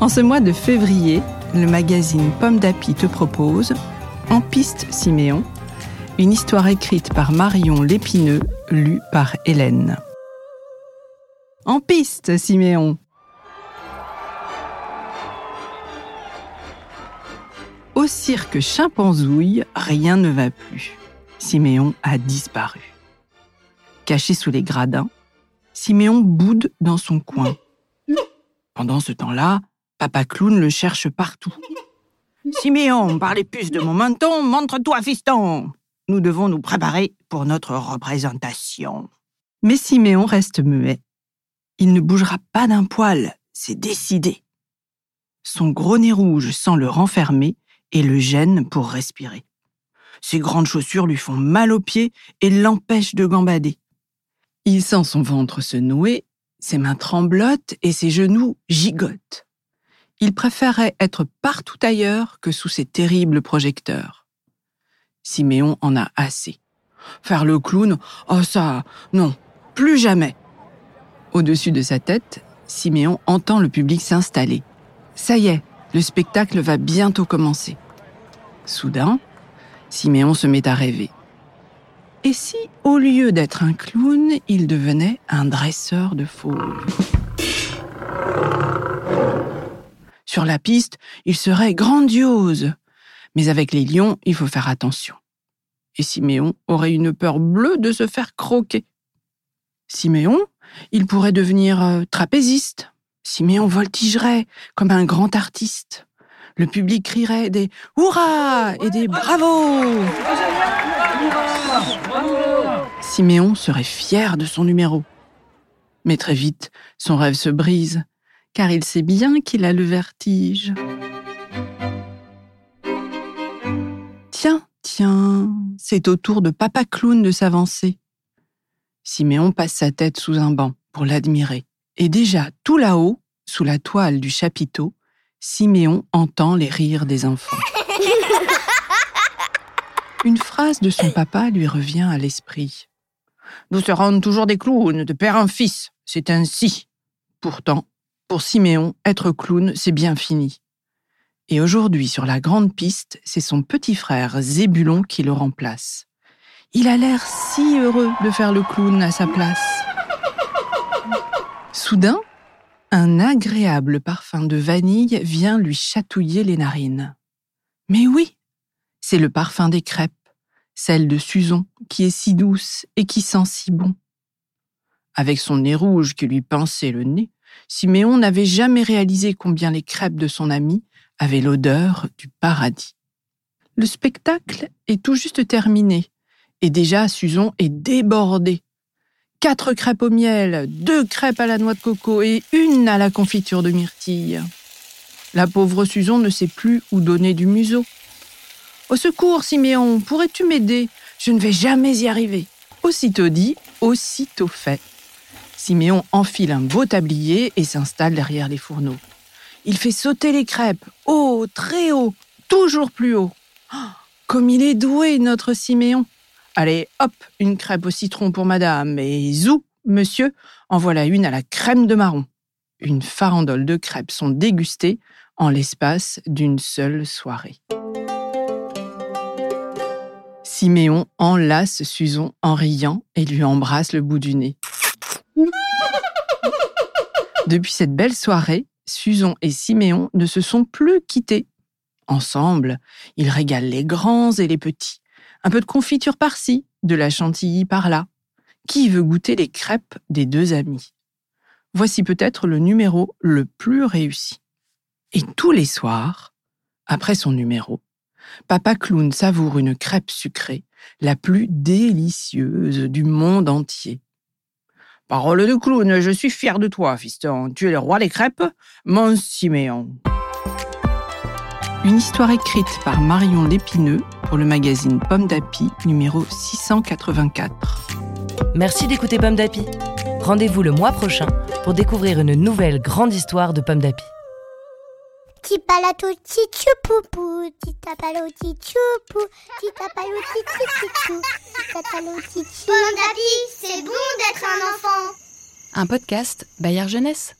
En ce mois de février, le magazine Pomme d'Api te propose En piste Siméon, une histoire écrite par Marion Lépineux, lue par Hélène. En piste Siméon Au cirque Chimpanzouille, rien ne va plus. Siméon a disparu. Caché sous les gradins, Siméon boude dans son coin. Pendant ce temps-là, Papa Clown le cherche partout. Siméon, par les puces de mon menton, montre-toi, fiston Nous devons nous préparer pour notre représentation. Mais Siméon reste muet. Il ne bougera pas d'un poil, c'est décidé. Son gros nez rouge sent le renfermer et le gêne pour respirer. Ses grandes chaussures lui font mal aux pieds et l'empêchent de gambader. Il sent son ventre se nouer, ses mains tremblotent et ses genoux gigotent. Il préférait être partout ailleurs que sous ces terribles projecteurs. Siméon en a assez. Faire le clown, oh ça, non, plus jamais. Au-dessus de sa tête, Siméon entend le public s'installer. Ça y est, le spectacle va bientôt commencer. Soudain, Siméon se met à rêver. Et si, au lieu d'être un clown, il devenait un dresseur de fauves? Sur la piste, il serait grandiose. Mais avec les lions, il faut faire attention. Et Siméon aurait une peur bleue de se faire croquer. Siméon, il pourrait devenir euh, trapéziste. Siméon voltigerait comme un grand artiste. Le public crierait des hurrahs et des bravos. Siméon serait fier de son numéro. Mais très vite, son rêve se brise car il sait bien qu'il a le vertige. Tiens, tiens, c'est au tour de Papa Clown de s'avancer. Siméon passe sa tête sous un banc pour l'admirer. Et déjà, tout là-haut, sous la toile du chapiteau, Siméon entend les rires des enfants. Une phrase de son papa lui revient à l'esprit. Nous serons toujours des clowns, de père en fils, c'est ainsi. Pourtant, pour Siméon, être clown, c'est bien fini. Et aujourd'hui, sur la grande piste, c'est son petit frère Zébulon qui le remplace. Il a l'air si heureux de faire le clown à sa place. Soudain, un agréable parfum de vanille vient lui chatouiller les narines. Mais oui, c'est le parfum des crêpes, celle de Suzon, qui est si douce et qui sent si bon. Avec son nez rouge qui lui pinçait le nez, Siméon n'avait jamais réalisé combien les crêpes de son ami avaient l'odeur du paradis. Le spectacle est tout juste terminé, et déjà Suzon est débordée. Quatre crêpes au miel, deux crêpes à la noix de coco et une à la confiture de myrtille. La pauvre Suzon ne sait plus où donner du museau. Au secours, Siméon, pourrais-tu m'aider? Je ne vais jamais y arriver. Aussitôt dit, aussitôt fait. Siméon enfile un beau tablier et s'installe derrière les fourneaux. Il fait sauter les crêpes, haut, très haut, toujours plus haut. Oh, comme il est doué, notre Siméon. Allez, hop, une crêpe au citron pour madame, et zou, monsieur, en voilà une à la crème de marron. Une farandole de crêpes sont dégustées en l'espace d'une seule soirée. Siméon enlace Suzon en riant et lui embrasse le bout du nez. Depuis cette belle soirée, Suzon et Siméon ne se sont plus quittés. Ensemble, ils régalent les grands et les petits. Un peu de confiture par-ci, de la chantilly par-là. Qui veut goûter les crêpes des deux amis? Voici peut-être le numéro le plus réussi. Et tous les soirs, après son numéro, Papa Clown savoure une crêpe sucrée, la plus délicieuse du monde entier. Parole de clown, je suis fier de toi, fiston. Tu es le roi des crêpes, mon Siméon. Une histoire écrite par Marion Lépineux pour le magazine Pomme d'Api, numéro 684. Merci d'écouter Pomme d'Api. Rendez-vous le mois prochain pour découvrir une nouvelle grande histoire de Pomme d'Api. Tipalato tichupupu, titapalo tichupu, titapalo tichupu, titapalo tichupu. Pomme d'api, c'est bon d'être un enfant. Un podcast Bayard Jeunesse.